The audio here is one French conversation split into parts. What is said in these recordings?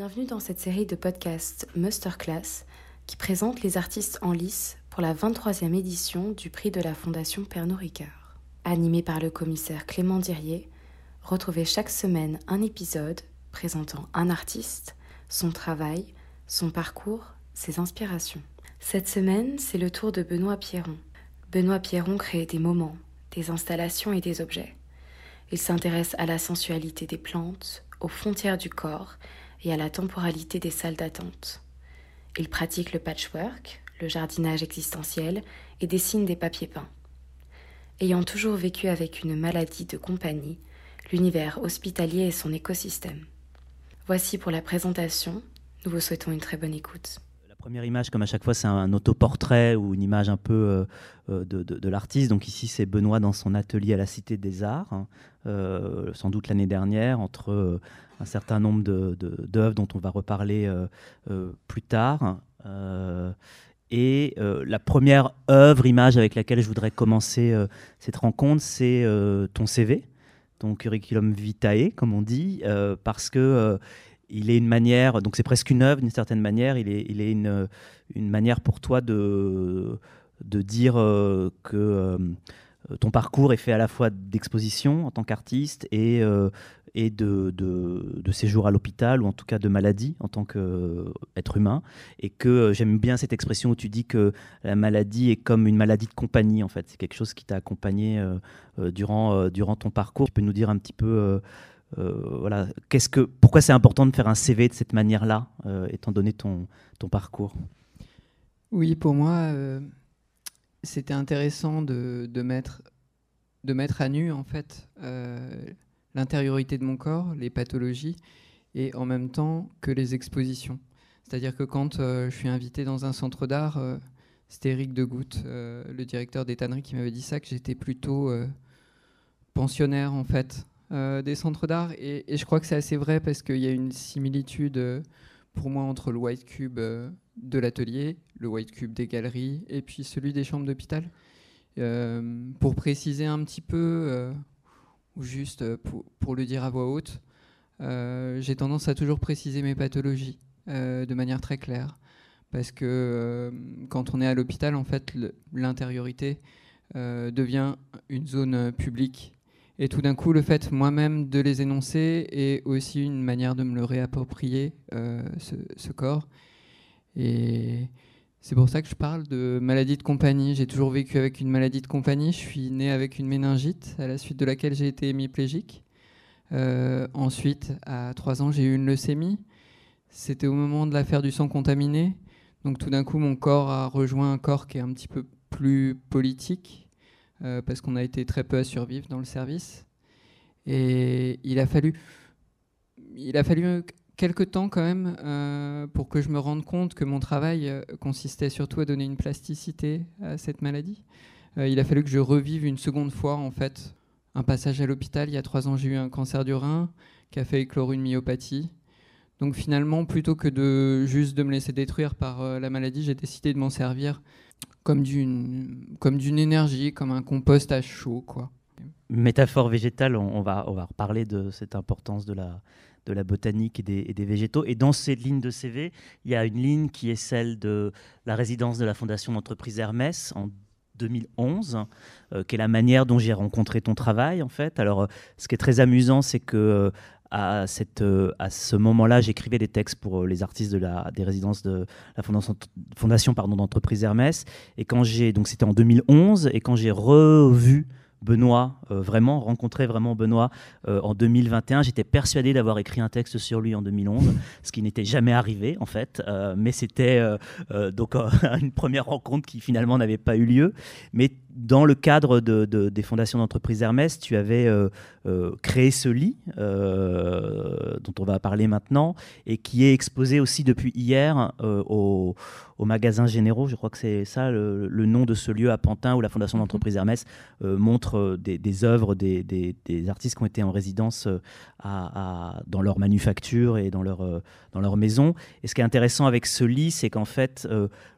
Bienvenue dans cette série de podcasts Masterclass qui présente les artistes en lice pour la 23e édition du prix de la Fondation Pernod Ricard. Animé par le commissaire Clément Dirier, retrouvez chaque semaine un épisode présentant un artiste, son travail, son parcours, ses inspirations. Cette semaine, c'est le tour de Benoît Pierron. Benoît Pierron crée des moments, des installations et des objets. Il s'intéresse à la sensualité des plantes, aux frontières du corps et à la temporalité des salles d'attente. Il pratique le patchwork, le jardinage existentiel et dessine des papiers peints. Ayant toujours vécu avec une maladie de compagnie, l'univers hospitalier est son écosystème. Voici pour la présentation. Nous vous souhaitons une très bonne écoute. Première image, comme à chaque fois, c'est un autoportrait ou une image un peu euh, euh, de, de, l'artiste. Donc ici, c'est Benoît dans son atelier à la Cité des Arts, hein, euh, sans doute l'année dernière, entre un certain nombre d'œuvres dont on va reparler plus tard. Et la première œuvre, image avec laquelle je voudrais commencer cette rencontre, c'est ton CV, ton curriculum vitae, comme on dit, parce que il est une manière, donc c'est presque une œuvre d'une certaine manière, il est, il est une, une manière pour toi de, de dire euh, que euh, ton parcours est fait à la fois d'exposition en tant qu'artiste et, euh, et de, de, de, séjour à l'hôpital ou en tout cas de maladie en tant qu'être humain. Et que j'aime bien cette expression où tu dis que la maladie est comme une maladie de compagnie en fait. C'est quelque chose qui t'a accompagné durant, durant ton parcours. Tu peux nous dire un petit peu voilà, qu'est-ce que, pourquoi c'est important de faire un CV de cette manière-là, euh, étant donné ton, ton parcours? Oui, pour moi, euh, c'était intéressant de, de, mettre, de mettre à nu en fait l'intériorité de mon corps, les pathologies, et en même temps que les expositions. C'est-à-dire que quand je suis invité dans un centre d'art, c'était Eric Degoutte, le directeur des tanneries, qui m'avait dit ça, que j'étais plutôt pensionnaire en fait euh, des centres d'art. Et, je crois que c'est assez vrai parce qu'il y a une similitude euh, pour moi entre le White Cube euh, de l'atelier, le White Cube des galeries et puis celui des chambres d'hôpital. pour préciser un petit peu, ou juste pour, pour, le dire à voix haute, j'ai tendance à toujours préciser mes pathologies de manière très claire. Parce que quand on est à l'hôpital, en fait, l'intériorité devient une zone publique et tout d'un coup, le fait moi-même de les énoncer est aussi une manière de me le réapproprier, euh, ce, corps. Et c'est pour ça que je parle de maladie de compagnie. J'ai toujours vécu avec une maladie de compagnie. Je suis né avec une méningite, à la suite de laquelle j'ai été hémiplégique. Euh, ensuite, à 3 ans, j'ai eu une leucémie. C'était au moment de l'affaire du sang contaminé. Donc tout d'un coup, mon corps a rejoint un corps qui est un petit peu plus politique, euh, parce qu'on a été très peu à survivre dans le service. Et il a fallu, il a fallu quelques temps quand même euh, pour que je me rende compte que mon travail euh, consistait surtout à donner une plasticité à cette maladie. il a fallu que je revive une seconde fois en fait un passage à l'hôpital. Il y a trois ans, j'ai eu un cancer du rein qui a fait éclore une myopathie. Donc finalement, plutôt que de juste de me laisser détruire par la maladie, j'ai décidé de m'en servir comme d'une comme d'une énergie, comme un compost à chaud, quoi. Métaphore végétale, on, va on va reparler de cette importance de la de la botanique et des, des, végétaux. Et dans cette ligne de CV, il y a une ligne qui est celle de la résidence de la Fondation d'entreprise Hermès en 2011, euh, qui est la manière dont j'ai rencontré ton travail en fait. Alors, euh, ce qui est très amusant, c'est que euh, à, cette, euh, à ce moment-là, j'écrivais des textes pour euh, les artistes de la, des résidences de la fondation, fondation d'entreprise Hermès. Et quand j'ai, donc c'était en 2011, et quand j'ai revu Benoît, euh, vraiment, rencontré vraiment Benoît en 2021. J'étais persuadé d'avoir écrit un texte sur lui en 2011, ce qui n'était jamais arrivé en fait, mais c'était donc une première rencontre qui finalement n'avait pas eu lieu. Mais dans le cadre de, des fondations d'entreprise Hermès, tu avais euh, euh, créé ce lit euh, dont on va parler maintenant et qui est exposé aussi depuis hier au, au, magasin Généraux. Je crois que c'est ça le, nom de ce lieu à Pantin où la fondation mhm. d'entreprise Hermès montre des, des, œuvres des, des, artistes qui ont été en résidence à, dans leur manufacture et dans leur, dans leur maison. Et ce qui est intéressant avec ce lit, c'est qu'en fait,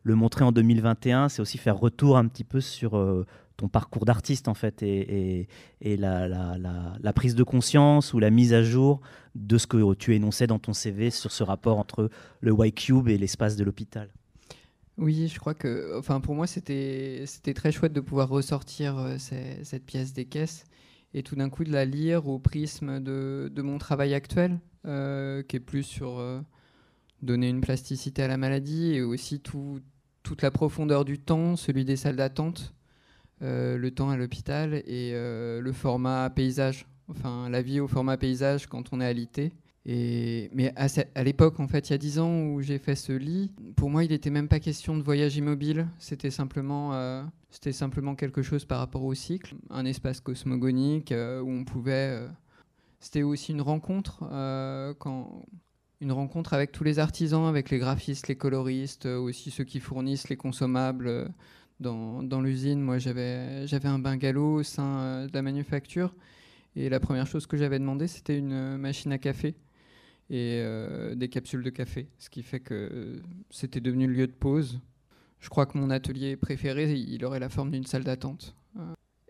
le montrer en 2021, c'est aussi faire retour un petit peu sur ton parcours d'artiste en fait et, la, prise de conscience ou la mise à jour de ce que tu énonçais dans ton CV sur ce rapport entre le Y-Cube et l'espace de l'hôpital. Oui, je crois que, enfin, pour moi, c'était très chouette de pouvoir ressortir euh, cette pièce des caisses et tout d'un coup de la lire au prisme de, mon travail actuel, euh, qui est plus sur euh, donner une plasticité à la maladie et aussi toute la profondeur du temps, celui des salles d'attente, le temps à l'hôpital et le format paysage, enfin la vie au format paysage quand on est alité. Et, mais à, l'époque, en fait, il y a dix ans où j'ai fait ce lit, pour moi, il n'était même pas question de voyage immobile. C'était simplement, euh, c'était simplement quelque chose par rapport au cycle, un espace cosmogonique euh, où on pouvait. Euh, c'était aussi une rencontre, quand, une rencontre avec tous les artisans, avec les graphistes, les coloristes, aussi ceux qui fournissent les consommables dans, dans l'usine. Moi, j'avais, un bungalow au sein de la manufacture. Et la première chose que j'avais demandé, c'était une machine à café et euh, des capsules de café, ce qui fait que c'était devenu le lieu de pause. Je crois que mon atelier préféré, il aurait la forme d'une salle d'attente.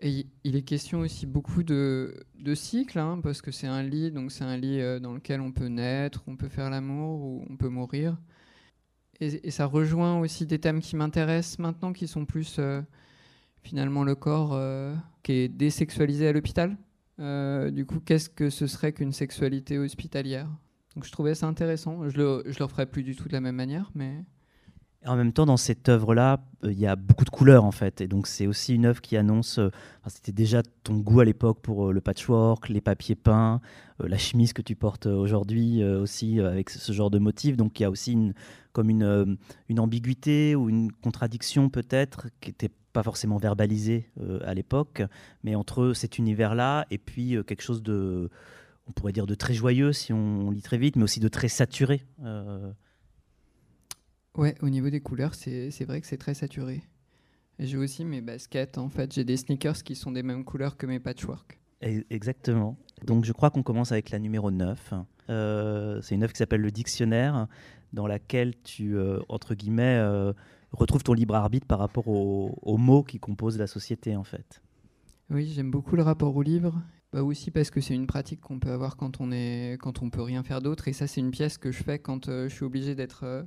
Euh, et il est question aussi beaucoup de, de cycles, hein, parce que c'est un lit, donc c'est un lit euh, dans lequel on peut naître, on peut faire l'amour ou on peut mourir. Et, ça rejoint aussi des thèmes qui m'intéressent maintenant, qui sont plus finalement le corps qui est désexualisé à l'hôpital. du coup, qu'est-ce que ce serait qu'une sexualité hospitalière? Donc je trouvais ça intéressant. Je le, je le referais plus du tout de la même manière, mais. En même temps, dans cette œuvre-là, euh, il y a beaucoup de couleurs en fait, et donc c'est aussi une œuvre qui annonce. Euh, c'était déjà ton goût à l'époque pour euh, le patchwork, les papiers peints, la chemise que tu portes aujourd'hui aussi avec ce genre de motifs. Donc il y a aussi une, comme une ambiguïté ou une contradiction peut-être qui n'était pas forcément verbalisée à l'époque, mais entre cet univers-là et puis quelque chose de on pourrait dire de très joyeux si on, lit très vite, mais aussi de très saturé. Euh. Ouais, au niveau des couleurs, c'est vrai que c'est très saturé. J'ai aussi mes baskets, en fait, j'ai des sneakers qui sont des mêmes couleurs que mes patchwork. Exactement. Donc je crois qu'on commence avec la numéro 9. Euh, c'est une œuvre qui s'appelle Le Dictionnaire, dans laquelle tu, euh, entre guillemets, retrouves ton libre arbitre par rapport aux mots qui composent la société, en fait. Oui, j'aime beaucoup le rapport au livre bah aussi parce que c'est une pratique qu'on peut avoir quand on est quand on peut rien faire d'autre et ça c'est une pièce que je fais quand euh, je suis obligé d'être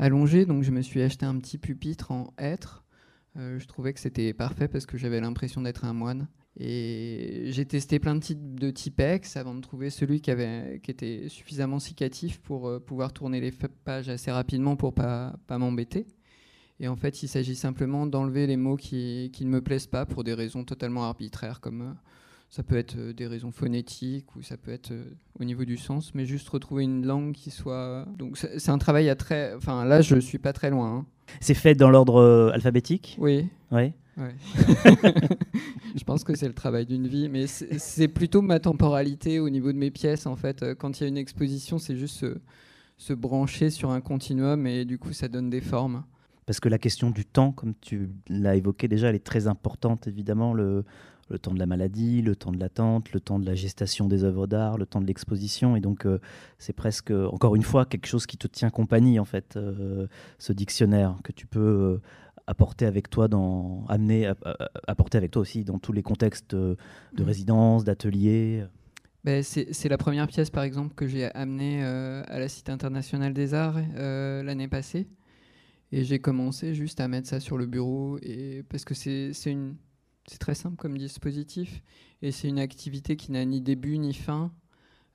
euh, allongé donc je me suis acheté un petit pupitre en hêtre. Euh, je trouvais que c'était parfait parce que j'avais l'impression d'être un moine. Et j'ai testé plein de types de Tipex avant de trouver celui qui avait qui était suffisamment cicatif pour pouvoir tourner les pages assez rapidement pour pas pas m'embêter. Et en fait il s'agit simplement d'enlever les mots qui, qui ne me plaisent pas pour des raisons totalement arbitraires comme ça peut être euh, des raisons phonétiques ou ça peut être euh, au niveau du sens, mais juste retrouver une langue qui soit. Donc c'est un travail à très. Enfin là, je suis pas très loin. Hein. C'est fait dans l'ordre euh, alphabétique? Oui. Oui. je pense que c'est le travail d'une vie, mais c'est plutôt ma temporalité au niveau de mes pièces en fait. Quand il y a une exposition, c'est juste se, se brancher sur un continuum et du coup ça donne des formes parce que la question du temps, comme tu l'as évoqué déjà, elle est très importante, évidemment. Le, le temps de la maladie, le temps de l'attente, le temps de la gestation des œuvres d'art, le temps de l'exposition. Et donc, euh, c'est presque, encore une fois, quelque chose qui te tient compagnie, en fait, euh, ce dictionnaire que tu peux euh, apporter avec toi, dans, amener, apporter avec toi aussi dans tous les contextes de mmh. résidence, d'atelier. Ben, c'est la première pièce, par exemple, que j'ai amenée à la Cité internationale des arts l'année passée. Et j'ai commencé juste à mettre ça sur le bureau, et, parce que c'est une c'est très simple comme dispositif et c'est une activité qui n'a ni début ni fin.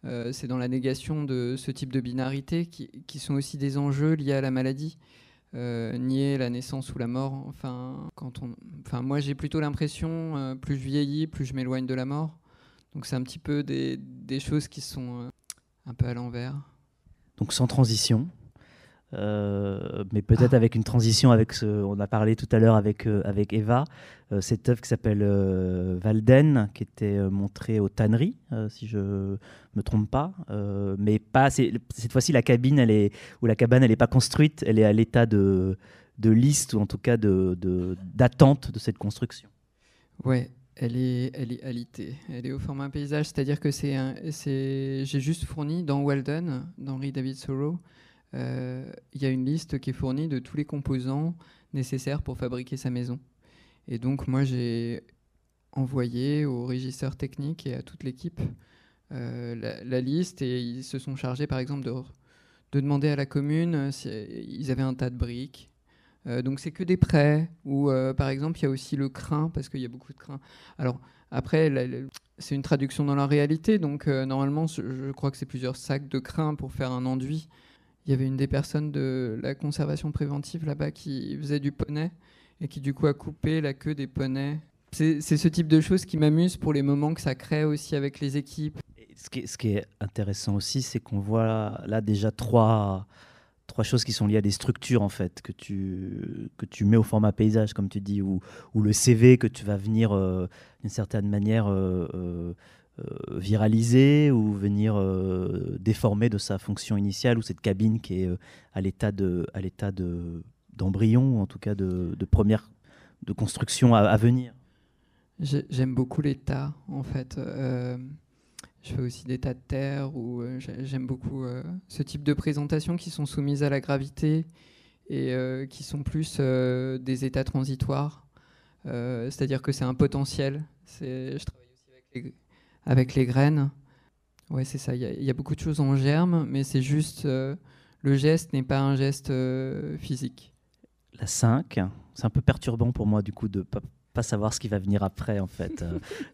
Euh, c'est dans la négation de ce type de binarité qui, sont aussi des enjeux liés à la maladie. Euh, nier la naissance ou la mort. Enfin, quand on, enfin moi j'ai plutôt l'impression, euh, plus je vieillis, plus je m'éloigne de la mort. Donc c'est un petit peu des, des choses qui sont un peu à l'envers. Donc sans transition, euh, mais peut-être avec une transition avec ce, on a parlé tout à l'heure avec, euh, avec Eva, euh, cette œuvre qui s'appelle Valden, qui était montrée aux tanneries, si je me trompe pas, mais pas cette fois-ci la cabine, elle est ou la cabane, elle n'est pas construite, elle est à l'état de, de liste ou en tout cas d'attente de, cette construction. Ouais, elle est, elle est alitée. Elle est au format paysage, c'est-à-dire que c'est, j'ai juste fourni dans Walden, d'Henri David Thoreau, il y a une liste qui est fournie de tous les composants nécessaires pour fabriquer sa maison. Et donc moi j'ai envoyé au régisseur technique et à toute l'équipe la, liste et ils se sont chargés par exemple de, de demander à la commune s'ils avaient un tas de briques. donc c'est que des prêts ou par exemple il y a aussi le crin parce qu'il y a beaucoup de crin. Alors après c'est une traduction dans la réalité donc normalement je crois que c'est plusieurs sacs de crin pour faire un enduit il y avait une des personnes de la conservation préventive là-bas qui faisait du poney et qui du coup a coupé la queue des poneys. C'est ce type de choses qui m'amuse pour les moments que ça crée aussi avec les équipes. Ce qui est, ce qui est intéressant aussi, c'est qu'on voit là déjà trois, trois choses qui sont liées à des structures en fait que tu, que tu mets au format paysage comme tu dis ou, ou le CV que tu vas venir euh, d'une certaine manière euh, euh, viraliser ou venir euh, déformer de sa fonction initiale ou cette cabine qui est euh, à l'état de à l'état de d'embryon ou en tout cas de, de première de construction à, venir. J'aime beaucoup l'état en fait. je fais aussi des tas de terre ou j'aime beaucoup ce type de présentations qui sont soumises à la gravité et qui sont plus des états transitoires. C'est-à-dire que c'est un potentiel. Je travaille aussi avec les, avec les graines. Ouais, c'est ça. Il y, a beaucoup de choses en germe, mais c'est juste. Euh, le geste n'est pas un geste euh, physique. La 5, c'est un peu perturbant pour moi, du coup, de pas, pas savoir ce qui va venir après, en fait.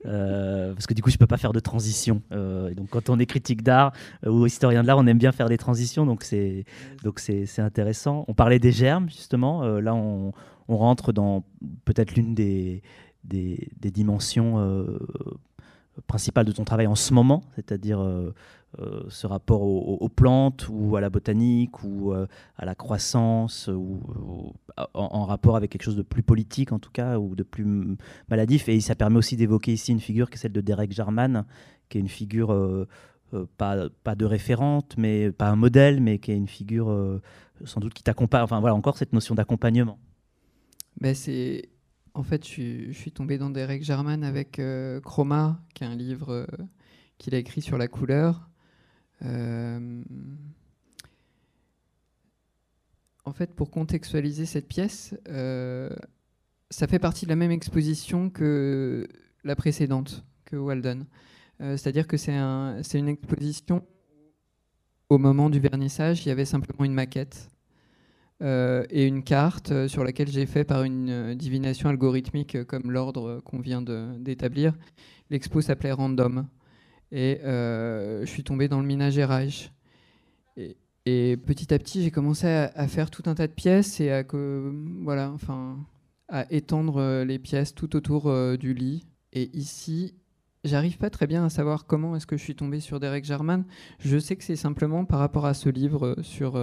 Euh, parce que du coup, je peux pas faire de transition. et donc, quand on est critique d'art ou historien de l'art, on aime bien faire des transitions, donc c'est donc c'est intéressant. On parlait des germes, justement. là, on, on, rentre dans peut-être l'une des, des, des, dimensions principal de ton travail en ce moment, c'est-à-dire euh, euh, ce rapport aux, plantes ou à la botanique ou euh, à la croissance ou, en, rapport avec quelque chose de plus politique en tout cas ou de plus maladif. Et ça permet aussi d'évoquer ici une figure qui est celle de Derek Jarman, qui est une figure pas, pas, de référente, mais pas un modèle, mais qui est une figure sans doute qui t'accompagne. Enfin voilà, encore cette notion d'accompagnement. Ben, c'est en fait, je, suis tombé dans Derek Jarman avec euh, Chroma, qui est un livre euh, qu'il a écrit sur la couleur. Euh, en fait, pour contextualiser cette pièce, ça fait partie de la même exposition que la précédente, que Walden. C'est-à-dire que c'est une exposition au moment du vernissage, il y avait simplement une maquette et une carte euh, sur laquelle j'ai fait par une euh, divination algorithmique comme l'ordre qu'on vient d'établir. L'expo s'appelait Random. Et je suis tombé dans le minagérage. Et, et petit à petit, j'ai commencé à, faire tout un tas de pièces et à, voilà, enfin, à étendre les pièces tout autour du lit. Et ici, j'arrive pas très bien à savoir comment est-ce que je suis tombé sur Derek Jarman. Je sais que c'est simplement par rapport à ce livre sur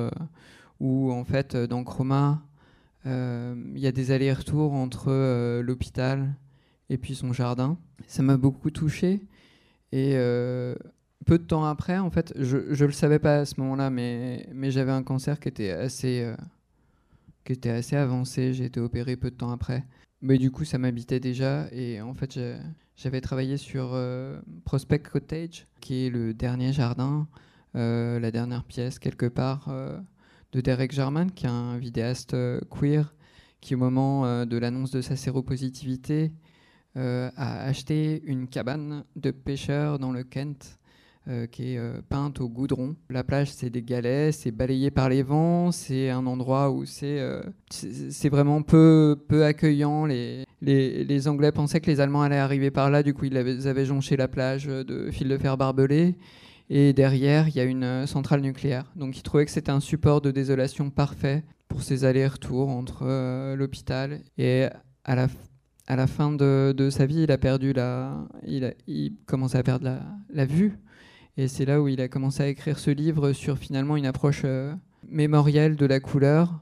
où en fait euh, dans Chroma, euh, il y a des allers-retours entre euh, l'hôpital et puis son jardin. Ça m'a beaucoup touché. Et peu de temps après, en fait, je ne le savais pas à ce moment-là, mais, mais j'avais un cancer qui était assez, qui était assez avancé. J'ai été opéré peu de temps après. Mais du coup, ça m'habitait déjà. Et en fait, j'avais travaillé sur Prospect Cottage, qui est le dernier jardin, la dernière pièce quelque part de Derek Jarman, qui est un vidéaste euh, queer, qui au moment euh, de l'annonce de sa séropositivité euh, a acheté une cabane de pêcheurs dans le Kent. qui est peinte au goudron. La plage, c'est des galets, c'est balayé par les vents, c'est un endroit où c'est vraiment peu, peu accueillant. Les, les, les, Anglais pensaient que les Allemands allaient arriver par là, du coup ils avaient jonché la plage de fils de fer barbelés. Et derrière, il y a une euh, centrale nucléaire. Donc il trouvait que c'était un support de désolation parfait pour ses allers-retours entre euh, l'hôpital. Et à la, fin de, sa vie, il a perdu la, il, il commençait à perdre la, la vue. Et c'est là où il a commencé à écrire ce livre sur finalement une approche euh, mémorielle de la couleur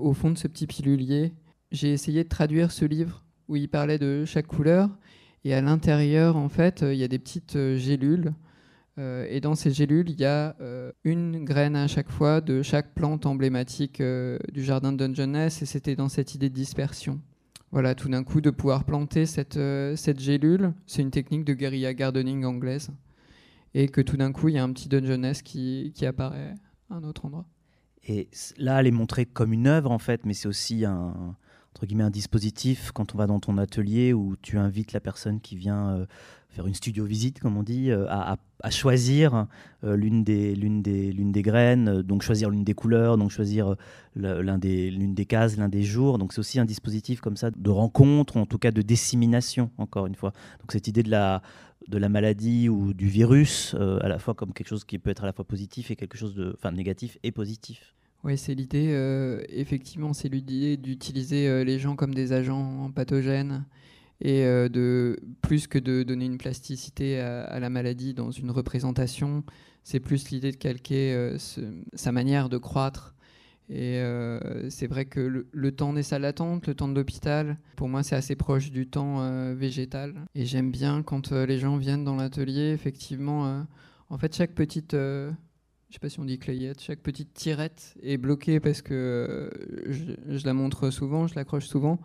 au fond de ce petit pilulier. J'ai essayé de traduire ce livre où il parlait de chaque couleur. Et à l'intérieur, en fait, il y a des petites gélules euh, et dans ces gélules, il y a euh, une graine à chaque fois de chaque plante emblématique euh, du jardin de Dungeness, et c'était dans cette idée de dispersion. Voilà, tout d'un coup, de pouvoir planter cette, cette gélule, c'est une technique de guérilla gardening anglaise, et que tout d'un coup, il y a un petit Dungeness qui, qui apparaît à un autre endroit. Et là, elle est montrée comme une œuvre, en fait, mais c'est aussi un, entre guillemets un dispositif quand on va dans ton atelier où tu invites la personne qui vient faire une studio visite, comme on dit, à, choisir l'une des, l'une des, l'une des graines, donc choisir l'une des couleurs, donc choisir l'un des, l'une des cases, l'un des jours. Donc c'est aussi un dispositif comme ça de rencontre, en tout cas de dissémination, encore une fois. Donc cette idée de la, de la maladie ou du virus, à la fois comme quelque chose qui peut être à la fois positif et quelque chose de, enfin, négatif et positif. Oui, c'est l'idée, euh, effectivement, c'est l'idée d'utiliser euh, les gens comme des agents pathogènes et euh, de plus que de donner une plasticité à, la maladie dans une représentation, c'est plus l'idée de calquer sa manière de croître. Et c'est vrai que le, temps des salles d'attente, le temps de l'hôpital, pour moi c'est assez proche du temps végétal. Et j'aime bien quand les gens viennent dans l'atelier, effectivement, en fait chaque petite je sais pas si on dit clayette, chaque petite tirette est bloquée parce que euh, je, la montre souvent, je l'accroche souvent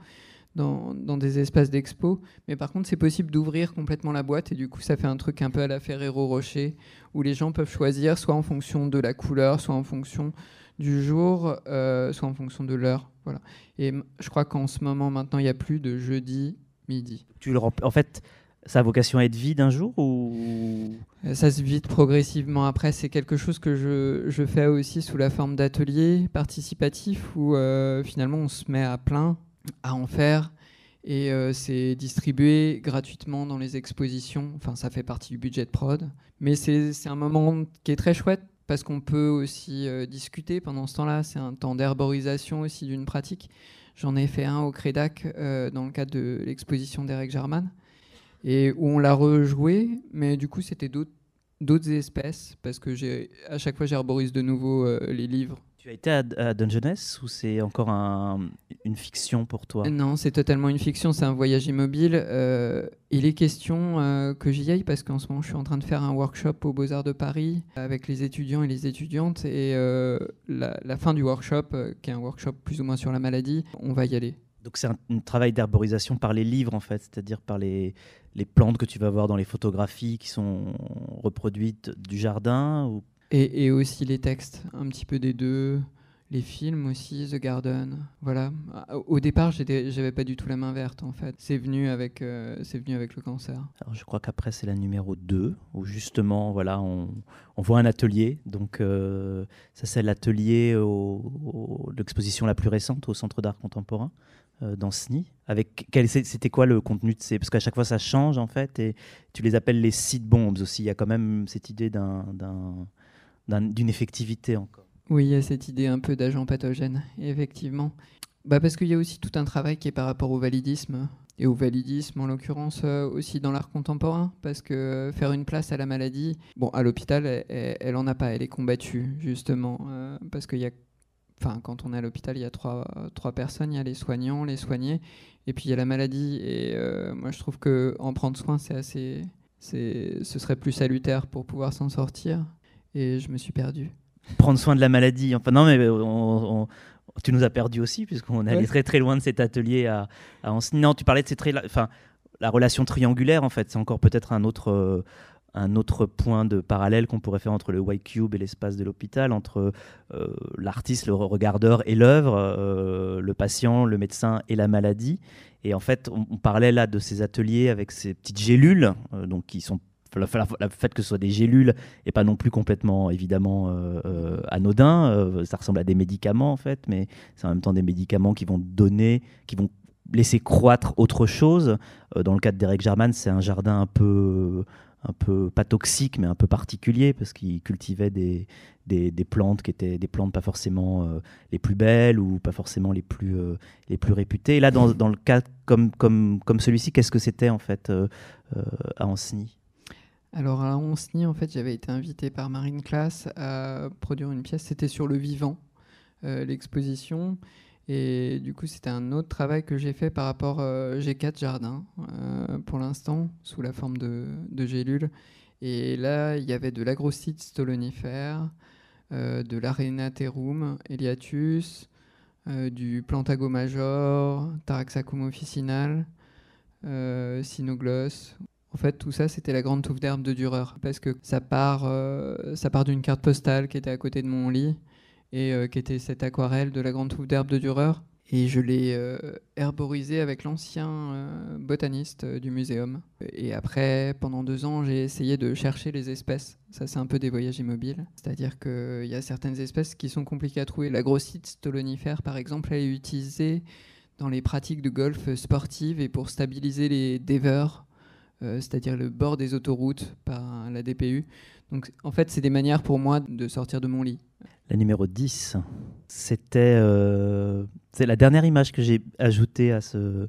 dans, des espaces d'expo. Mais par contre, c'est possible d'ouvrir complètement la boîte et du coup, ça fait un truc un peu à la Ferrero Rocher où les gens peuvent choisir soit en fonction de la couleur, soit en fonction du jour, euh, soit en fonction de l'heure. Voilà. Et je crois qu'en ce moment, maintenant, il n'y a plus de jeudi midi. Tu le en fait, ça a vocation à être vide un jour ou? Euh, Ça se vide progressivement. Après, c'est quelque chose que je, je, fais aussi sous la forme d'ateliers participatifs où euh, finalement on se met à plein à en faire et euh, c'est distribué gratuitement dans les expositions. Enfin, ça fait partie du budget de prod. Mais c'est un moment qui est très chouette parce qu'on peut aussi discuter pendant ce temps-là. C'est un temps d'herborisation aussi d'une pratique. J'en ai fait un au Crédac dans le cadre de l'exposition d'Eric Jarman et où on l'a rejoué, mais du coup c'était d'autres espèces parce que j'ai à chaque fois j'arborise de nouveau euh, les livres. Tu as été à, à Dungeness ou c'est encore une fiction pour toi? Non, c'est totalement une fiction, c'est un voyage immobile. Euh, il est question euh, que j'y aille parce qu'en ce moment je suis en train de faire un workshop au Beaux-Arts de Paris avec les étudiants et les étudiantes et la, la, fin du workshop, qui est un workshop plus ou moins sur la maladie, on va y aller. Donc c'est un, travail d'herborisation par les livres en fait, c'est-à-dire par les, les, plantes que tu vas voir dans les photographies qui sont reproduites du jardin ou... et, et, aussi les textes, un petit peu des deux les films aussi, The Garden. Voilà. Au départ, j'avais pas du tout la main verte en fait. C'est venu avec, euh, c'est venu avec le cancer. Alors, je crois qu'après c'est la numéro 2 où justement voilà on, on voit un atelier. Donc euh, ça c'est l'atelier au, l'exposition la plus récente au Centre d'art contemporain dans SNI. Avec c'était quoi le contenu de ces parce qu'à chaque fois ça change en fait et tu les appelles les sites bombes aussi. Il y a quand même cette idée d'un, d'une effectivité encore. Oui, il y a cette idée un peu d'agent pathogène, effectivement. Bah parce qu'il y a aussi tout un travail qui est par rapport au validisme, et au validisme en l'occurrence euh, aussi dans l'art contemporain, parce que faire une place à la maladie, bon, à l'hôpital, elle, elle, en a pas, elle est combattue, justement, euh, parce qu'il y a, enfin, quand on est à l'hôpital, il y a trois, trois personnes, il y a les soignants, les soignés, et puis il y a la maladie, et euh, moi je trouve que en prendre soin, c'est assez, c'est, ce serait plus salutaire pour pouvoir s'en sortir, et je me suis perdu. Prendre soin de la maladie. Enfin, non, mais tu nous as perdu aussi, puisqu'on est allé très très loin de cet atelier à, à Non, tu parlais de ces très, enfin, la relation triangulaire, en fait, c'est encore peut-être un autre. Euh, un autre point de parallèle qu'on pourrait faire entre le white cube et l'espace de l'hôpital, entre euh, l'artiste, le regardeur et l'œuvre, euh, le patient, le médecin et la maladie. Et en fait, on, parlait là de ces ateliers avec ces petites gélules, donc qui sont le fait que ce soit des gélules et pas non plus complètement évidemment euh, euh, anodin. Euh, ça ressemble à des médicaments en fait, mais c'est en même temps des médicaments qui vont donner, qui vont laisser croître autre chose. dans le cas d'Eric German, c'est un jardin un peu un peu pas toxique mais un peu particulier parce qu'il cultivait des, des, plantes qui étaient des plantes pas forcément les plus belles ou pas forcément les plus les plus réputées et là dans, dans le cas comme comme comme celui-ci qu'est-ce que c'était en fait à Anceny alors à Onsny, en fait, j'avais été invité par Marine Classe à produire une pièce. C'était sur le vivant, euh, l'exposition. Et du coup, c'était un autre travail que j'ai fait par rapport. Euh, j'ai quatre jardins euh, pour l'instant, sous la forme de, de, gélules. Et là, il y avait de l'agrocite stolonifère, de l'arenaterum eliatus, du plantago major, taraxacum officinal, sinogloss, en fait, tout ça, c'était la grande touffe d'herbe de Dürer, parce que ça part, euh, ça part d'une carte postale qui était à côté de mon lit, et euh, qui était cette aquarelle de la grande touffe d'herbe de Dürer. et je l'ai euh, herborisé avec l'ancien euh, botaniste euh, du muséum. Et après, pendant deux ans, j'ai essayé de chercher les espèces. Ça, c'est un peu des voyages immobiles. C'est-à-dire qu'il y a certaines espèces qui sont compliquées à trouver. La grossite stolonifère, par exemple, elle est utilisée dans les pratiques de golf sportives et pour stabiliser les dévers, c'est-à-dire le bord des autoroutes par la DPU. Donc, en fait, c'est des manières pour moi de sortir de mon lit. La numéro 10, c'était euh, c'est la dernière image que j'ai ajoutée à ce,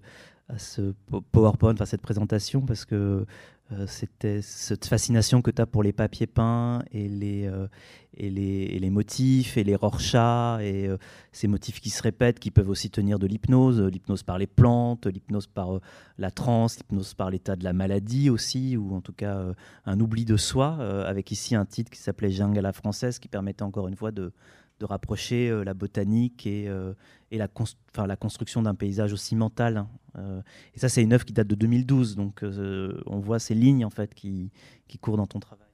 à ce PowerPoint, à cette présentation, parce que euh, c'était cette fascination que tu as pour les papiers peints et les, euh, et les, les, motifs et les rorschachs et euh, ces motifs qui se répètent, qui peuvent aussi tenir de l'hypnose, l'hypnose par les plantes, l'hypnose par la transe, l'hypnose par l'état de la maladie aussi, ou en tout cas un oubli de soi, avec ici un titre qui s'appelait Jungle à la française, qui permettait encore une fois de, de rapprocher euh, la botanique et, euh, et la, la, construction d'un paysage aussi mental. Hein. Euh, et ça, c'est une œuvre qui date de 2012, donc on voit ces lignes en fait qui, qui courent dans ton travail.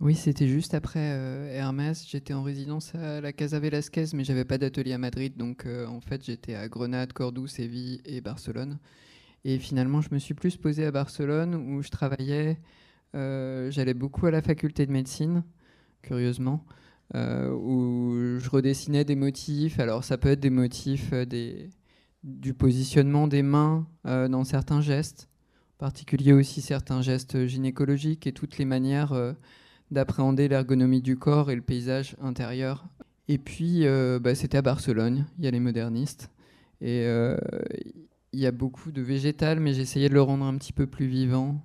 Oui, c'était juste après Hermès. J'étais en résidence à la Casa Velasquez, mais j'avais pas d'atelier à Madrid, donc en fait j'étais à Grenade, Cordoue, Séville et Barcelone. Et finalement, je me suis plus posé à Barcelone où je travaillais. J'allais beaucoup à la faculté de médecine, curieusement. Euh, où je redessinais des motifs. Alors ça peut être des motifs euh, du positionnement des mains euh, dans certains gestes, en particulier aussi certains gestes gynécologiques et toutes les manières d'appréhender l'ergonomie du corps et le paysage intérieur. Et puis bah, c'était à Barcelone, il y a les modernistes. Et il y a beaucoup de végétal, mais j'essayais de le rendre un petit peu plus vivant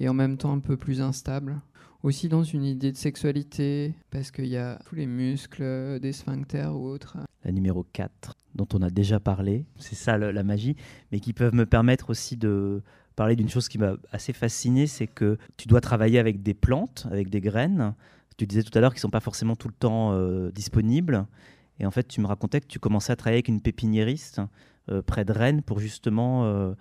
et en même temps un peu plus instable aussi dans une idée de sexualité, parce qu'il y a tous les muscles euh, des sphincters ou autres. La numéro 4, dont on a déjà parlé, c'est ça la magie, mais qui peuvent me permettre aussi de parler d'une chose qui m'a assez fasciné, c'est que tu dois travailler avec des plantes, avec des graines. Tu disais tout à l'heure qu'ils ne sont pas forcément tout le temps euh, disponibles. Et en fait, tu me racontais que tu commençais à travailler avec une pépiniériste euh, près de Rennes pour justement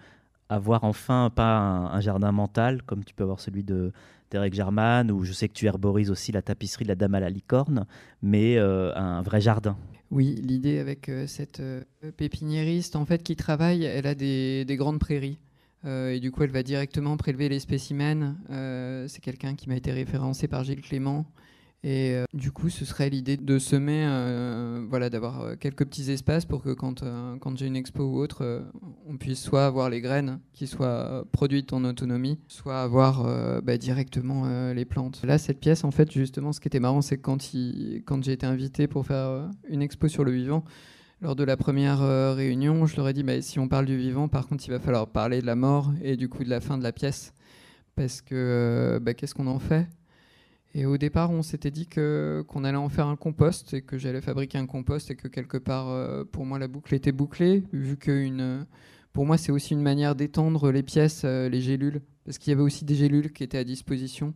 avoir enfin pas un, jardin mental comme tu peux avoir celui de d'Eric German ou je sais que tu herborises aussi la tapisserie de la Dame à la licorne, mais euh, un vrai jardin. Oui, l'idée avec euh, cette euh, pépiniériste en fait qui travaille, elle a des, des grandes prairies. et du coup, elle va directement prélever les spécimens. c'est quelqu'un qui m'a été référencé par Gilles Clément, et euh, du coup, ce serait l'idée de semer, euh, voilà, d'avoir euh, quelques petits espaces pour que quand, quand j'ai une expo ou autre, on puisse soit avoir les graines qui soient produites en autonomie, soit avoir bah, directement les plantes. Là, cette pièce, en fait, justement, ce qui était marrant, c'est que quand, j'ai été invité pour faire une expo sur le vivant, lors de la première réunion, je leur ai dit, bah, si on parle du vivant, par contre, il va falloir parler de la mort et du coup de la fin de la pièce. Parce que bah, qu'est-ce qu'on en fait? Et au départ, on s'était dit que qu'on allait en faire un compost et que j'allais fabriquer un compost et que quelque part, euh, pour moi, la boucle était bouclée, vu que une, pour moi, c'est aussi une manière d'étendre les pièces, euh, les gélules, parce qu'il y avait aussi des gélules qui étaient à disposition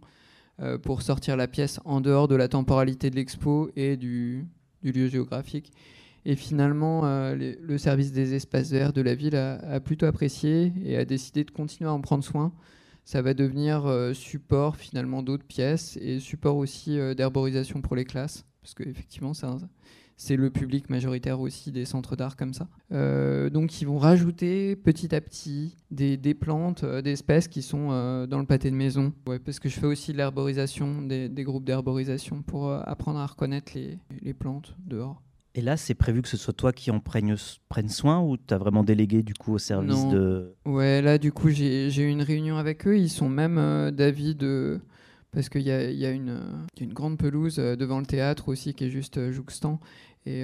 euh, pour sortir la pièce en dehors de la temporalité de l'expo et du, lieu géographique. Et finalement, le service des espaces verts de la ville a, plutôt apprécié et a décidé de continuer à en prendre soin ça va devenir euh, support finalement d'autres pièces et support aussi euh, d'herborisation pour les classes, parce qu'effectivement c'est le public majoritaire aussi des centres d'art comme ça. Euh, donc ils vont rajouter petit à petit des, des plantes, des espèces qui sont dans le pâté de maison. Ouais, parce que je fais aussi de l'herborisation, des, des, groupes d'herborisation pour apprendre à reconnaître les, les plantes dehors. Et là, c'est prévu que ce soit toi qui en prenne, soin ou tu as vraiment délégué du coup au service de... Ouais, là du coup j'ai eu une réunion avec eux, ils sont même euh, d'avis de... Parce qu'il y a, y a une, une, grande pelouse euh, devant le théâtre aussi qui est juste euh, jouxtant. Et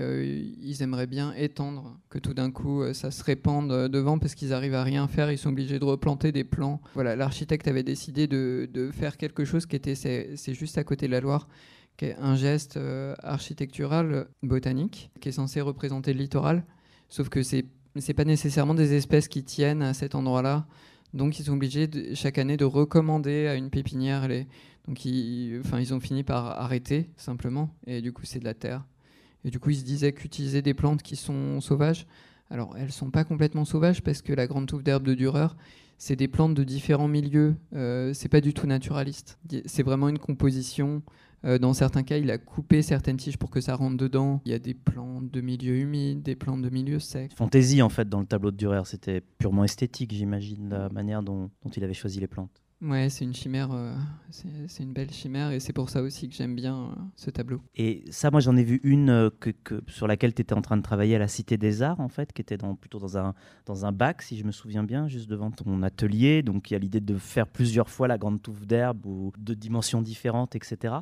ils aimeraient bien étendre, que tout d'un coup ça se répande devant parce qu'ils arrivent à rien faire, ils sont obligés de replanter des plants. Voilà, l'architecte avait décidé de, de, faire quelque chose qui était, c'est juste à côté de la Loire, qui est un geste euh, architectural botanique qui est censé représenter le littoral, sauf que c'est c'est pas nécessairement des espèces qui tiennent à cet endroit-là. Donc ils sont obligés chaque année de recommander à une pépinière. Les... Donc ils, enfin, ils ont fini par arrêter simplement. Et du coup c'est de la terre. Et du coup ils se disaient qu'utiliser des plantes qui sont sauvages, alors elles sont pas complètement sauvages parce que la grande touffe d'herbe de Dureur, c'est des plantes de différents milieux. Euh, c'est pas du tout naturaliste. C'est vraiment une composition. Euh, dans certains cas, il a coupé certaines tiges pour que ça rentre dedans. Il y a des plantes de milieux humides, des plantes de milieux secs. Fantaisie en fait dans le tableau de Durer, c'était purement esthétique, j'imagine, la manière dont il avait choisi les plantes. Ouais, c'est une chimère, euh, c'est une belle chimère et c'est pour ça aussi que j'aime bien euh, ce tableau. Et ça, moi j'en ai vu une euh, que, sur laquelle tu étais en train de travailler à la Cité des Arts, en fait, qui était dans, plutôt dans un, dans un bac, si je me souviens bien, juste devant ton atelier. Donc il y a l'idée de faire plusieurs fois la grande touffe d'herbe ou de dimensions différentes, etc.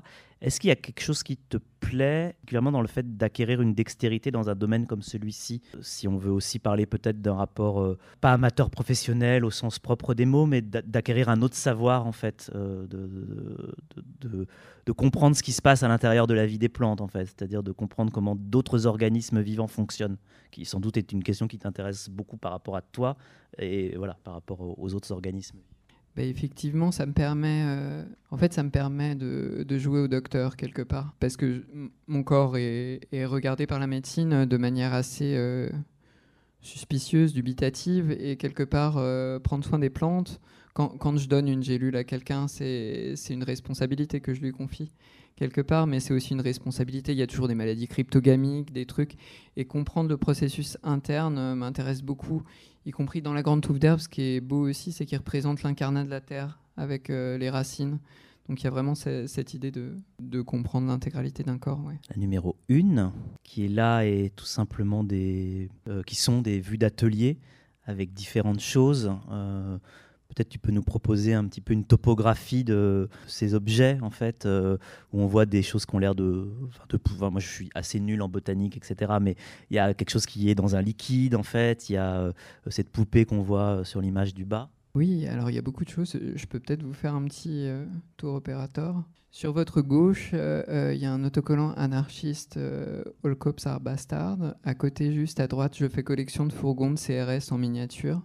Est-ce qu'il y a quelque chose qui te plaît, particulièrement dans le fait d'acquérir une dextérité dans un domaine comme celui-ci? Si on veut aussi parler peut-être d'un rapport, euh, pas amateur professionnel au sens propre des mots, mais d'acquérir un autre savoir, en fait, euh, de, de, comprendre ce qui se passe à l'intérieur de la vie des plantes, en fait, c'est-à-dire de comprendre comment d'autres organismes vivants fonctionnent, qui sans doute est une question qui t'intéresse beaucoup par rapport à toi et voilà, par rapport aux autres organismes. Bah, effectivement, ça me permet, euh, en fait, ça me permet de, jouer au docteur quelque part, parce que mon corps est, regardé par la médecine de manière assez euh, suspicieuse, dubitative, et quelque part euh, prendre soin des plantes. Quand, quand, je donne une gélule à quelqu'un, c'est une responsabilité que je lui confie quelque part, mais c'est aussi une responsabilité. Il y a toujours des maladies cryptogamiques, des trucs, et comprendre le processus interne m'intéresse beaucoup y compris dans la grande touffe d'herbe. Ce qui est beau aussi, c'est qu'il représente l'incarnat de la terre avec euh, les racines. Donc il y a vraiment cette idée de, comprendre l'intégralité d'un corps. La numéro 1, qui est là, est tout simplement des, euh, qui sont des vues d'atelier avec différentes choses. Euh, Peut-être tu peux nous proposer un petit peu une topographie de ces objets, en fait, euh, où on voit des choses qui ont l'air de, pouvoir. Moi, je suis assez nul en botanique, etc. Mais il y a quelque chose qui est dans un liquide, en fait. Il y a euh, cette poupée qu'on voit euh, sur l'image du bas. Oui, alors il y a beaucoup de choses. Je peux peut-être vous faire un petit tour opérateur. Sur votre gauche, il y a un autocollant anarchiste Holcops Bastard. À côté, juste à droite, je fais collection de fourgons de CRS en miniature.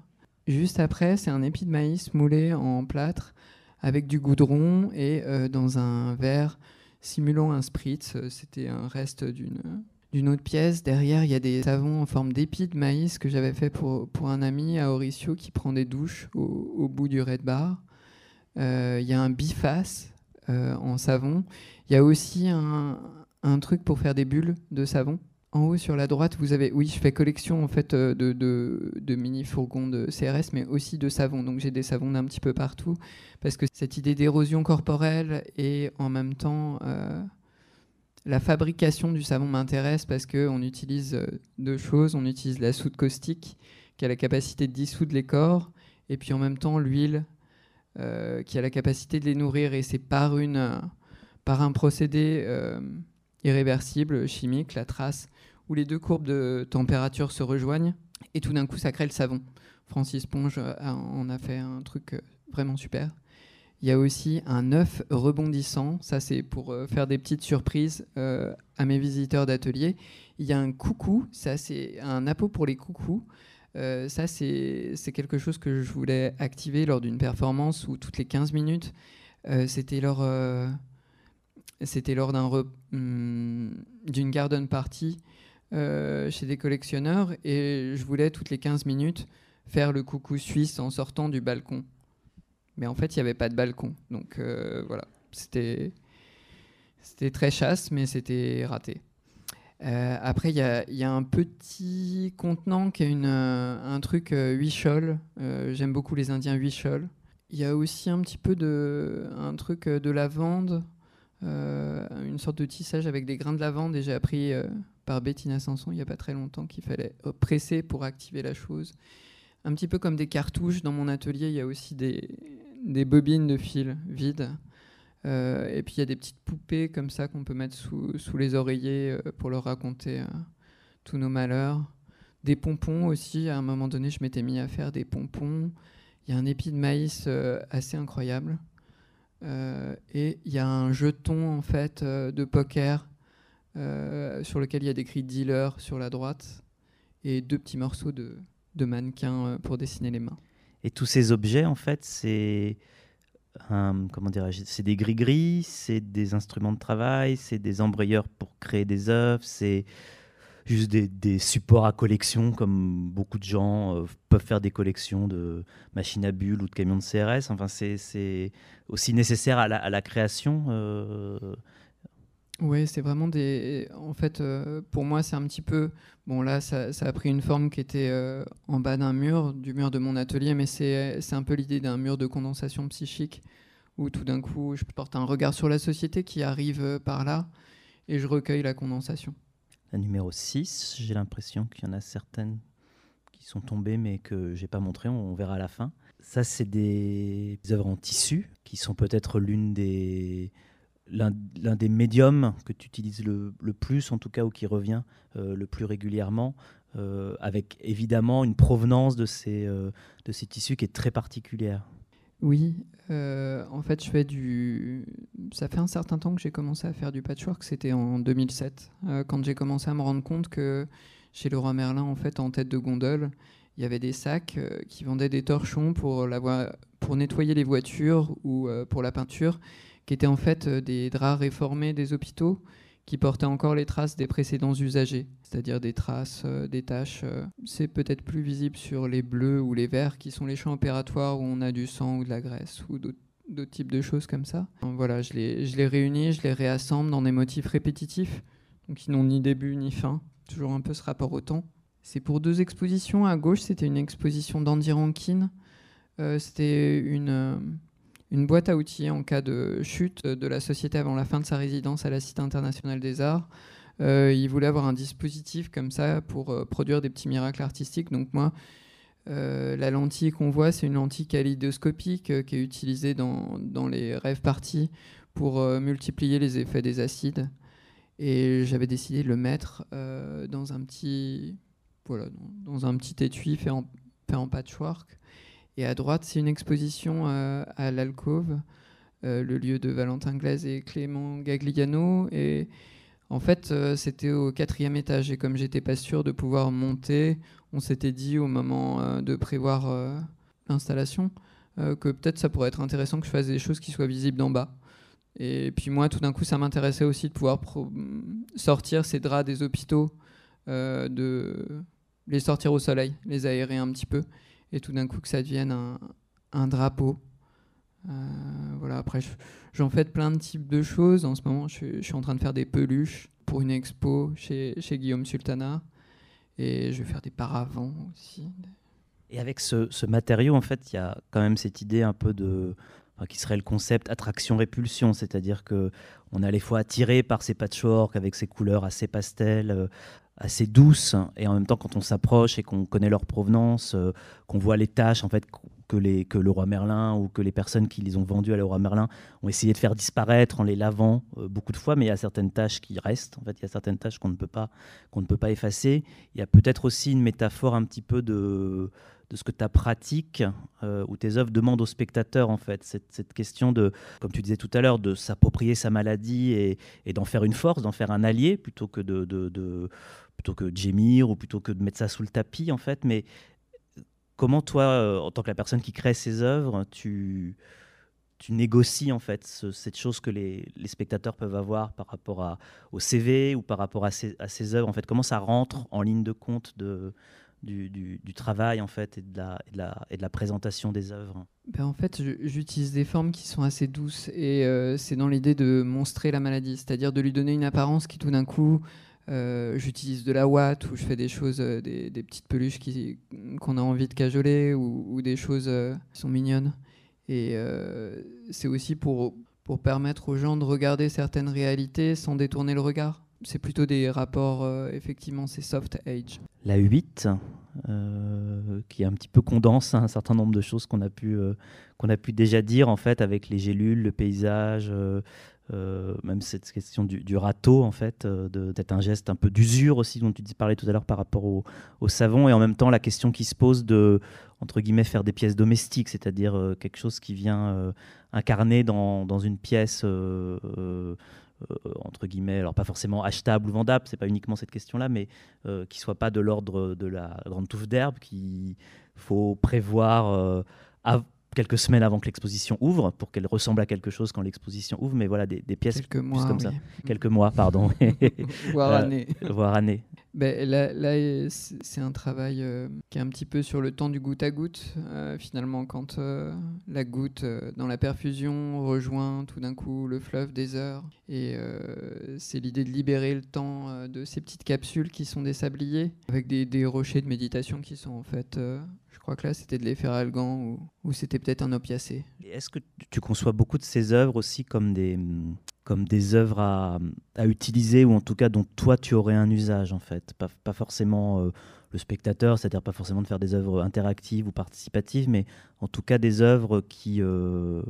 Juste après, c'est un épi de maïs moulé en plâtre avec du goudron et euh, dans un verre simulant un spritz. C'était un reste d'une autre pièce. Derrière, il y a des savons en forme d'épi de maïs que j'avais fait pour, un ami à Auricio qui prend des douches au, bout du red bar. Euh, il y a un biface euh, en savon. Il y a aussi un, truc pour faire des bulles de savon. En haut sur la droite, vous avez, oui, je fais collection en fait euh, de, mini fourgons de CRS, mais aussi de savons. Donc j'ai des savons d'un petit peu partout parce que cette idée d'érosion corporelle et en même temps euh, la fabrication du savon m'intéresse parce que on utilise euh, deux choses. On utilise la soude caustique qui a la capacité de dissoudre les corps, et puis en même temps l'huile qui a la capacité de les nourrir. Et c'est par une par un procédé irréversible chimique, la trace où les deux courbes de température se rejoignent et tout d'un coup ça crée le savon. Francis Ponge en a fait un truc euh, vraiment super. Il y a aussi un œuf rebondissant, ça c'est pour euh, faire des petites surprises euh, à mes visiteurs d'atelier. Il y a un coucou, ça c'est un appôt pour les coucous. ça c'est quelque chose que je voulais activer lors d'une performance où toutes les 15 minutes, c'était lors, hmm, d'une garden party euh, chez des collectionneurs et je voulais toutes les 15 minutes faire le coucou suisse en sortant du balcon. Mais en fait, il n'y avait pas de balcon. Donc euh, voilà, c'était très chasse, mais c'était raté. Euh, après, il y, y, a un petit contenant qui a une, un truc huichol. J'aime beaucoup les Indiens huichol. Il y a aussi un petit peu de un truc de lavande, une sorte de tissage avec des grains de lavande. Et j'ai appris par Bettina Sanson il n'y a pas très longtemps qu'il fallait presser pour activer la chose. Un petit peu comme des cartouches, dans mon atelier, il y a aussi des, bobines de fil vides. Euh, et puis il y a des petites poupées comme ça qu'on peut mettre sous, les oreillers euh, pour leur raconter euh, tous nos malheurs. Des pompons aussi, à un moment donné, je m'étais mis à faire des pompons. Il y a un épi de maïs assez incroyable. et il y a un jeton en fait de poker euh, sur lequel il y a décrit dealer sur la droite et deux petits morceaux de, de mannequins euh, pour dessiner les mains. Et tous ces objets, en fait, c'est comment dirais-je, c'est des gris-gris, c'est des instruments de travail, c'est des embrayeurs pour créer des œuvres, c'est juste des, supports à collection, comme beaucoup de gens peuvent faire des collections de machines à bulles ou de camions de CRS. Enfin, c'est aussi nécessaire à la, création. Oui, c'est vraiment des. En fait, pour moi, c'est un petit peu. Bon, là, ça, a pris une forme qui était en bas d'un mur, du mur de mon atelier, mais c'est un peu l'idée d'un mur de condensation psychique où tout d'un coup, je porte un regard sur la société qui arrive euh, par là et je recueille la condensation. La numéro 6, j'ai l'impression qu'il y en a certaines qui sont tombées mais que j'ai pas montré, on verra à la fin. Ça, c'est des œuvres en tissu qui sont peut-être l'une des l'un des médiums que tu utilises le, plus, en tout cas, ou qui revient euh, le plus régulièrement, euh, avec évidemment une provenance de ces, de ces tissus qui est très particulière. Oui, euh, en fait, je fais du. Ça fait un certain temps que j'ai commencé à faire du patchwork. C'était en 2007, euh, quand j'ai commencé à me rendre compte que chez Leroy Merlin, en fait, en tête de gondole, il y avait des sacs euh, qui vendaient des torchons pour, la pour nettoyer les voitures ou pour la peinture, qui étaient en fait des draps réformés des hôpitaux qui portait encore les traces des précédents usagers, c'est-à-dire des traces, euh, des taches. Euh, c'est peut-être plus visible sur les bleus ou les verts, qui sont les champs opératoires où on a du sang ou de la graisse ou d'autres types de choses comme ça. voilà, je les, je les réunis, je les réassemble dans des motifs répétitifs, donc qui n'ont ni début ni fin, toujours un peu ce rapport au temps. C'est pour deux expositions. À gauche, c'était une exposition d'Andy Rankin. Euh, c'était une une boîte à outils en cas de chute de la société avant la fin de sa résidence à la Cité internationale des arts. Euh, il voulait avoir un dispositif comme ça pour euh, produire des petits miracles artistiques. Donc moi, euh, la lentille qu'on voit, c'est une lentille kaléidoscopique qui est utilisée dans, dans les rêves parties pour multiplier les effets des acides. Et j'avais décidé de le mettre dans un petit, voilà, dans un petit étui fait en, fait en patchwork. Et à droite, c'est une exposition euh, à l'Alcôve, euh, le lieu de Valentin Glaise et Clément Gagliano. Et en fait, euh, c'était au quatrième étage. Et comme j'étais pas sûr de pouvoir monter, on s'était dit au moment de prévoir l'installation que peut-être ça pourrait être intéressant que je fasse des choses qui soient visibles d'en bas. Et puis moi, tout d'un coup, ça m'intéressait aussi de pouvoir sortir ces draps des hôpitaux, de les sortir au soleil, les aérer un petit peu et tout d'un coup que ça devienne un, drapeau. Euh, voilà, après, j'en fais plein de types de choses. En ce moment, je, suis en train de faire des peluches pour une expo chez, Guillaume Sultana. Et je vais faire des paravents aussi. Et avec ce, matériau, en fait, il y a quand même cette idée un peu de. qui serait le concept attraction-répulsion, c'est-à-dire que on est à la fois attiré par ces patchwork avec ces couleurs assez pastel, euh, assez douces et en même temps quand on s'approche et qu'on connaît leur provenance, euh, qu'on voit les tâches en fait que, les, que le roi Merlin ou que les personnes qui les ont vendus à le roi Merlin ont essayé de faire disparaître en les lavant euh, beaucoup de fois, mais il y a certaines tâches qui restent. En fait, il y a certaines tâches qu'on ne peut pas qu'on ne peut pas effacer. Il y a peut-être aussi une métaphore un petit peu de de ce que ta pratique euh, ou tes œuvres demandent au spectateur, en fait. Cette, question de, comme tu disais tout à l'heure, de s'approprier sa maladie et, d'en faire une force, d'en faire un allié, plutôt que de, plutôt que de gémir ou plutôt que de mettre ça sous le tapis, en fait. Mais comment toi, euh, en tant que la personne qui crée ces œuvres, tu, négocies en fait cette chose que les, spectateurs peuvent avoir par rapport au CV ou par rapport à ces, à ces œuvres en fait? Comment ça rentre en ligne de compte de, du, travail en fait et de la, présentation des œuvres ben En fait, j'utilise des formes qui sont assez douces et euh, c'est dans l'idée de monstrer la maladie, c'est-à-dire de lui donner une apparence qui tout d'un coup, euh, j'utilise de la ouate ou je fais des choses, euh, des, petites peluches qu'on a envie de cajoler ou, des choses qui sont mignonnes. Et c'est aussi pour, permettre aux gens de regarder certaines réalités sans détourner le regard c'est plutôt des rapports, effectivement, c'est soft age. La 8, euh, qui un petit peu condense un certain nombre de choses qu'on a, pu, euh, qu'on a pu déjà dire, en fait, avec les gélules, le paysage, même cette question du, râteau, en fait, d'être un geste un peu d'usure aussi, dont tu parlais tout à l'heure par rapport au, savon, et en même temps la question qui se pose de, entre guillemets, faire des pièces domestiques, c'est-à-dire quelque chose qui vient incarner dans, une pièce euh, entre guillemets, alors pas forcément achetable ou vendable, c'est pas uniquement cette question-là, mais euh, qui soit pas de l'ordre de la grande touffe d'herbe, qu'il faut prévoir euh, quelques semaines avant que l'exposition ouvre, pour qu'elle ressemble à quelque chose quand l'exposition ouvre, mais voilà, des, pièces quelques mois, comme ça. Quelques mois, pardon. voire années. voire années. Ben, là, là c'est un travail euh, qui est un petit peu sur le temps du goutte à goutte. Euh, finalement, quand euh, la goutte dans la perfusion rejoint tout d'un coup le fleuve des heures, et c'est l'idée de libérer le temps de ces petites capsules qui sont des sabliers, avec des, des rochers de méditation qui sont en fait je crois que là, c'était de l'efferalgan ou, ou c'était peut-être un opiacé. Est-ce que tu conçois beaucoup de ces œuvres aussi comme des, comme des œuvres à, à, utiliser ou en tout cas dont toi tu aurais un usage en fait? Pas, pas forcément euh, le spectateur, c'est-à-dire pas forcément de faire des œuvres interactives ou participatives, mais en tout cas des œuvres qui euh,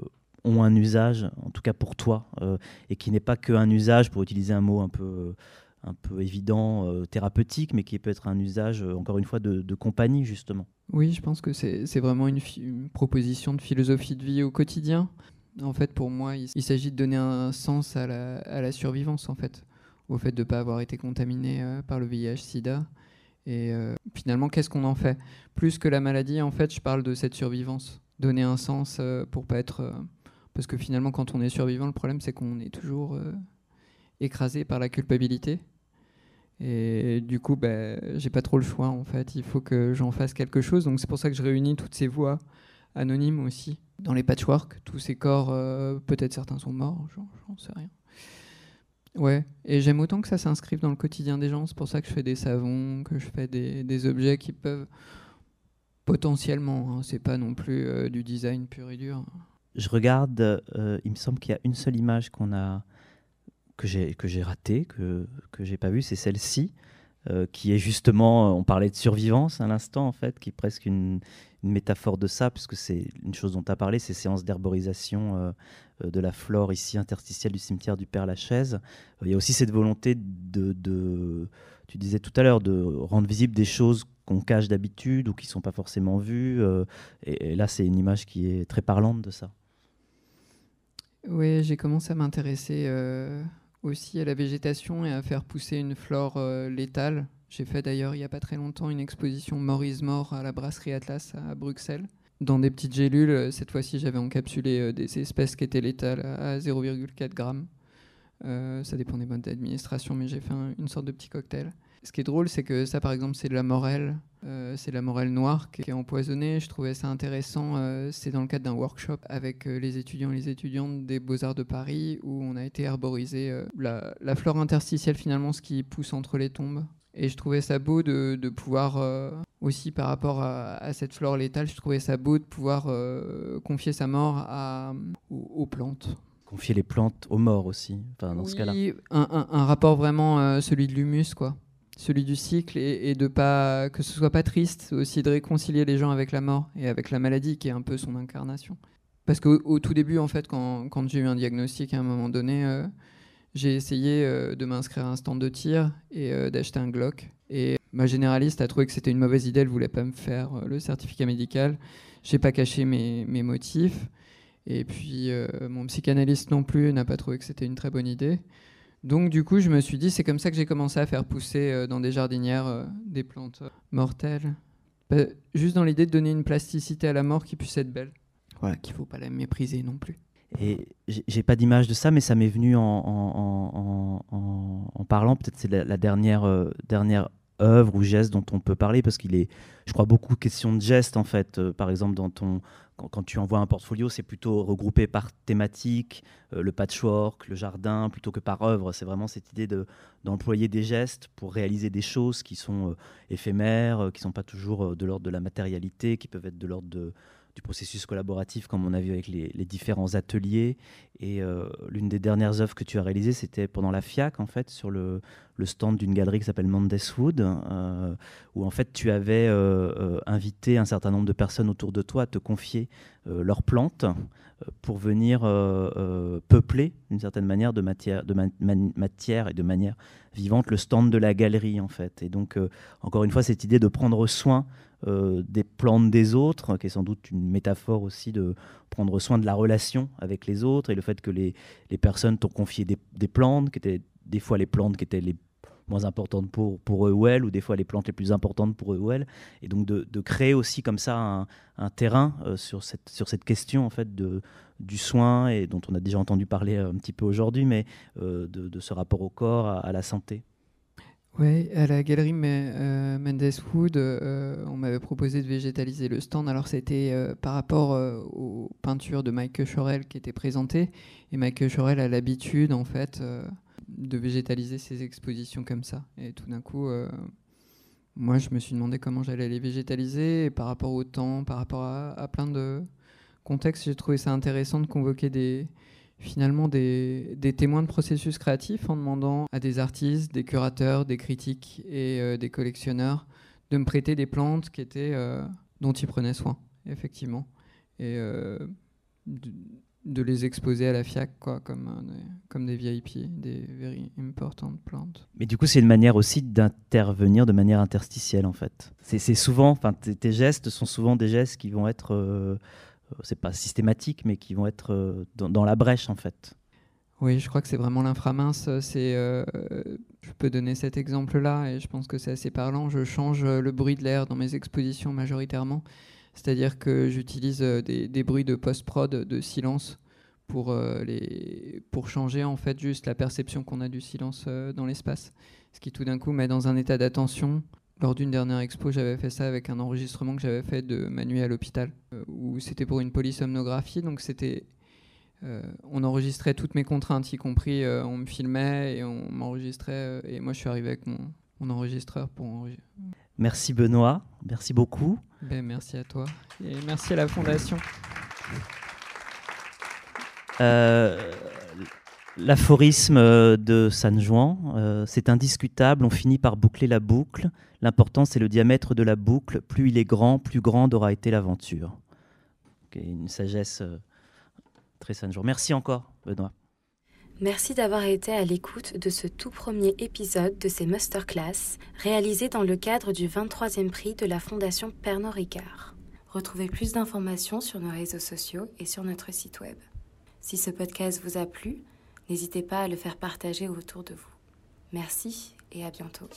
ont un usage, en tout cas pour toi, euh, et qui n'est pas qu'un usage, pour utiliser un mot un peu un peu évident, euh, thérapeutique, mais qui peut être un usage, euh, encore une fois, de, compagnie, justement. Oui, je pense que c'est vraiment une, proposition de philosophie de vie au quotidien. En fait, pour moi, il, s'agit de donner un sens à la, survivance, en fait, au fait de ne pas avoir été contaminé euh, par le VIH-Sida. Et finalement, qu'est-ce qu'on en fait? Plus que la maladie, en fait, je parle de cette survivance. Donner un sens pour pas être... parce que finalement, quand on est survivant, le problème, c'est qu'on est toujours écrasé par la culpabilité. Et du coup, ben, j'ai pas trop le choix en fait. Il faut que j'en fasse quelque chose. Donc c'est pour ça que je réunis toutes ces voix anonymes aussi dans les patchwork. Tous ces corps, euh, peut-être certains sont morts, j'en sais rien. Ouais, et j'aime autant que ça s'inscrive dans le quotidien des gens. C'est pour ça que je fais des savons, que je fais des, des objets qui peuvent potentiellement, hein, c'est pas non plus euh, du design pur et dur. Je regarde, euh, il me semble qu'il y a une seule image qu'on a que j'ai que j'ai raté, que que j'ai pas vu, c'est celle-ci, euh, qui est justement, on parlait de survivance à l'instant en fait, qui est presque une, métaphore de ça, puisque c'est une chose dont tu as parlé, ces séances d'herborisation euh, euh, de la flore ici interstitielle du cimetière du Père Lachaise. Il y a aussi cette volonté de, de tu disais tout à l'heure, de rendre visibles des choses qu'on cache d'habitude ou qui sont pas forcément vues. et, là, c'est une image qui est très parlante de ça. Oui, j'ai commencé à m'intéresser aussi à la végétation et à faire pousser une flore euh, létale. J'ai fait d'ailleurs il n'y a pas très longtemps une exposition Maurice Mort à la brasserie Atlas à Bruxelles. Dans des petites gélules, euh, cette fois-ci j'avais encapsulé euh, des espèces qui étaient létales à 0,4 grammes. ça dépend des modes d'administration, mais j'ai fait une sorte de petit cocktail. Ce qui est drôle, c'est que ça, par exemple, c'est de la morelle. Euh, c'est de la morelle noire qui est empoisonnée. Je trouvais ça intéressant. Euh, c'est dans le cadre d'un workshop avec euh, les étudiants et les étudiantes des Beaux-Arts de Paris où on a été herboriser la, flore interstitielle, finalement, ce qui pousse entre les tombes. Et je trouvais ça beau de, pouvoir, aussi par rapport à, cette flore létale, je trouvais ça beau de pouvoir confier sa mort à, aux, plantes confier les plantes aux morts aussi, enfin, dans ce cas-là. Un, un, rapport vraiment celui de l'humus, quoi celui du cycle et, de pas que ce soit pas triste aussi de réconcilier les gens avec la mort et avec la maladie qui est un peu son incarnation. Parce qu'au tout début en fait quand, quand j'ai eu un diagnostic à un moment donné euh, j'ai essayé euh, de m'inscrire à un stand de tir et euh, d'acheter un Glock. Et ma généraliste a trouvé que c'était une mauvaise idée elle voulait pas me faire le certificat médical. J'ai pas caché mes, mes, motifs. Et puis mon psychanalyste non plus n'a pas trouvé que c'était une très bonne idée donc du coup, je me suis dit, c'est comme ça que j'ai commencé à faire pousser euh, dans des jardinières euh, des plantes euh, mortelles. Bah, juste dans l'idée de donner une plasticité à la mort qui puisse être belle. Voilà, qu'il ne faut pas la mépriser non plus. Et j'ai pas d'image de ça, mais ça m'est venu en, en, en, en, parlant. Peut-être c'est la, dernière, dernière œuvre ou geste dont on peut parler, parce qu'il est, je crois, beaucoup question de gestes en fait. par exemple, dans ton, quand, tu envoies un portfolio, c'est plutôt regroupé par thématique, euh, le patchwork, le jardin, plutôt que par œuvre. C'est vraiment cette idée d'employer des gestes pour réaliser des choses qui sont euh, éphémères, euh, qui ne sont pas toujours de l'ordre de la matérialité, qui peuvent être de l'ordre du processus collaboratif, comme on a vu avec les, différents ateliers. Et l'une des dernières œuvres que tu as réalisées, c'était pendant la FIAC, en fait, sur le, stand d'une galerie qui s'appelle Mandeswood, euh, où en fait tu avais euh, invité un certain nombre de personnes autour de toi à te confier leurs plantes pour venir peupler, d'une certaine manière, de matière, de matière et de manière vivante le stand de la galerie, en fait. Et donc, encore une fois, cette idée de prendre soin euh, des plantes des autres, qui est sans doute une métaphore aussi de prendre soin de la relation avec les autres et le fait que les, les personnes t'ont confié des, plantes, qui étaient des fois les plantes qui étaient les moins importantes pour, pour eux ou des fois les plantes les plus importantes pour elles. Et donc de, de créer aussi comme ça un, terrain sur, cette, sur cette question en fait de, du soin, et dont on a déjà entendu parler un petit peu aujourd'hui, mais de, de, ce rapport au corps, à la santé. Oui, à la galerie euh, Mendes Wood, euh, on m'avait proposé de végétaliser le stand. Alors c'était euh, par rapport aux peintures de Mike Chorel qui étaient présentées. Et Mike Chorel a l'habitude, en fait, de végétaliser ses expositions comme ça. Et tout d'un coup, moi, je me suis demandé comment j'allais les végétaliser. Et par rapport au temps, par rapport à plein de contextes, j'ai trouvé ça intéressant de convoquer des, finalement des, témoins de processus créatifs en demandant à des artistes, des curateurs, des critiques et euh, des collectionneurs de me prêter des plantes qui étaient, euh, dont ils prenaient soin, effectivement. Et euh, de, les exposer à la FIAC quoi, comme, des, comme des VIP, des very important plantes. Mais du coup, c'est une manière aussi d'intervenir de manière interstitielle, en fait. C'est souvent, enfin, tes gestes sont souvent des gestes qui vont être euh, c'est pas systématique, mais qui vont être euh, dans, la brèche en fait. Oui, je crois que c'est vraiment l'inframince. C'est, euh, je peux donner cet exemple-là et je pense que c'est assez parlant. Je change le bruit de l'air dans mes expositions majoritairement, c'est-à-dire que j'utilise des, bruits de post-prod, de silence, pour, les, pour changer en fait juste la perception qu'on a du silence dans l'espace, ce qui tout d'un coup met dans un état d'attention lors d'une dernière expo, j'avais fait ça avec un enregistrement que j'avais fait de Manu à l'hôpital, euh, où c'était pour une polysomnographie. Donc c'était, euh, on enregistrait toutes mes contraintes, y compris euh, on me filmait et on m'enregistrait. et moi, je suis arrivé avec mon enregistreur pour enregistrer. Merci Benoît, merci beaucoup. Ben, merci à toi et merci à la Fondation. L'aphorisme euh, de San Juan, euh, c'est indiscutable, on finit par boucler la boucle. L'important, c'est le diamètre de la boucle. Plus il est grand, plus grande aura été l'aventure. une sagesse euh, très San Juan. Merci encore, Benoît. Merci d'avoir été à l'écoute de ce tout premier épisode de ces masterclass réalisés dans le cadre du 23e prix de la Fondation Pernod Ricard. Retrouvez plus d'informations sur nos réseaux sociaux et sur notre site web. Si ce podcast vous a plu, N'hésitez pas à le faire partager autour de vous. Merci et à bientôt.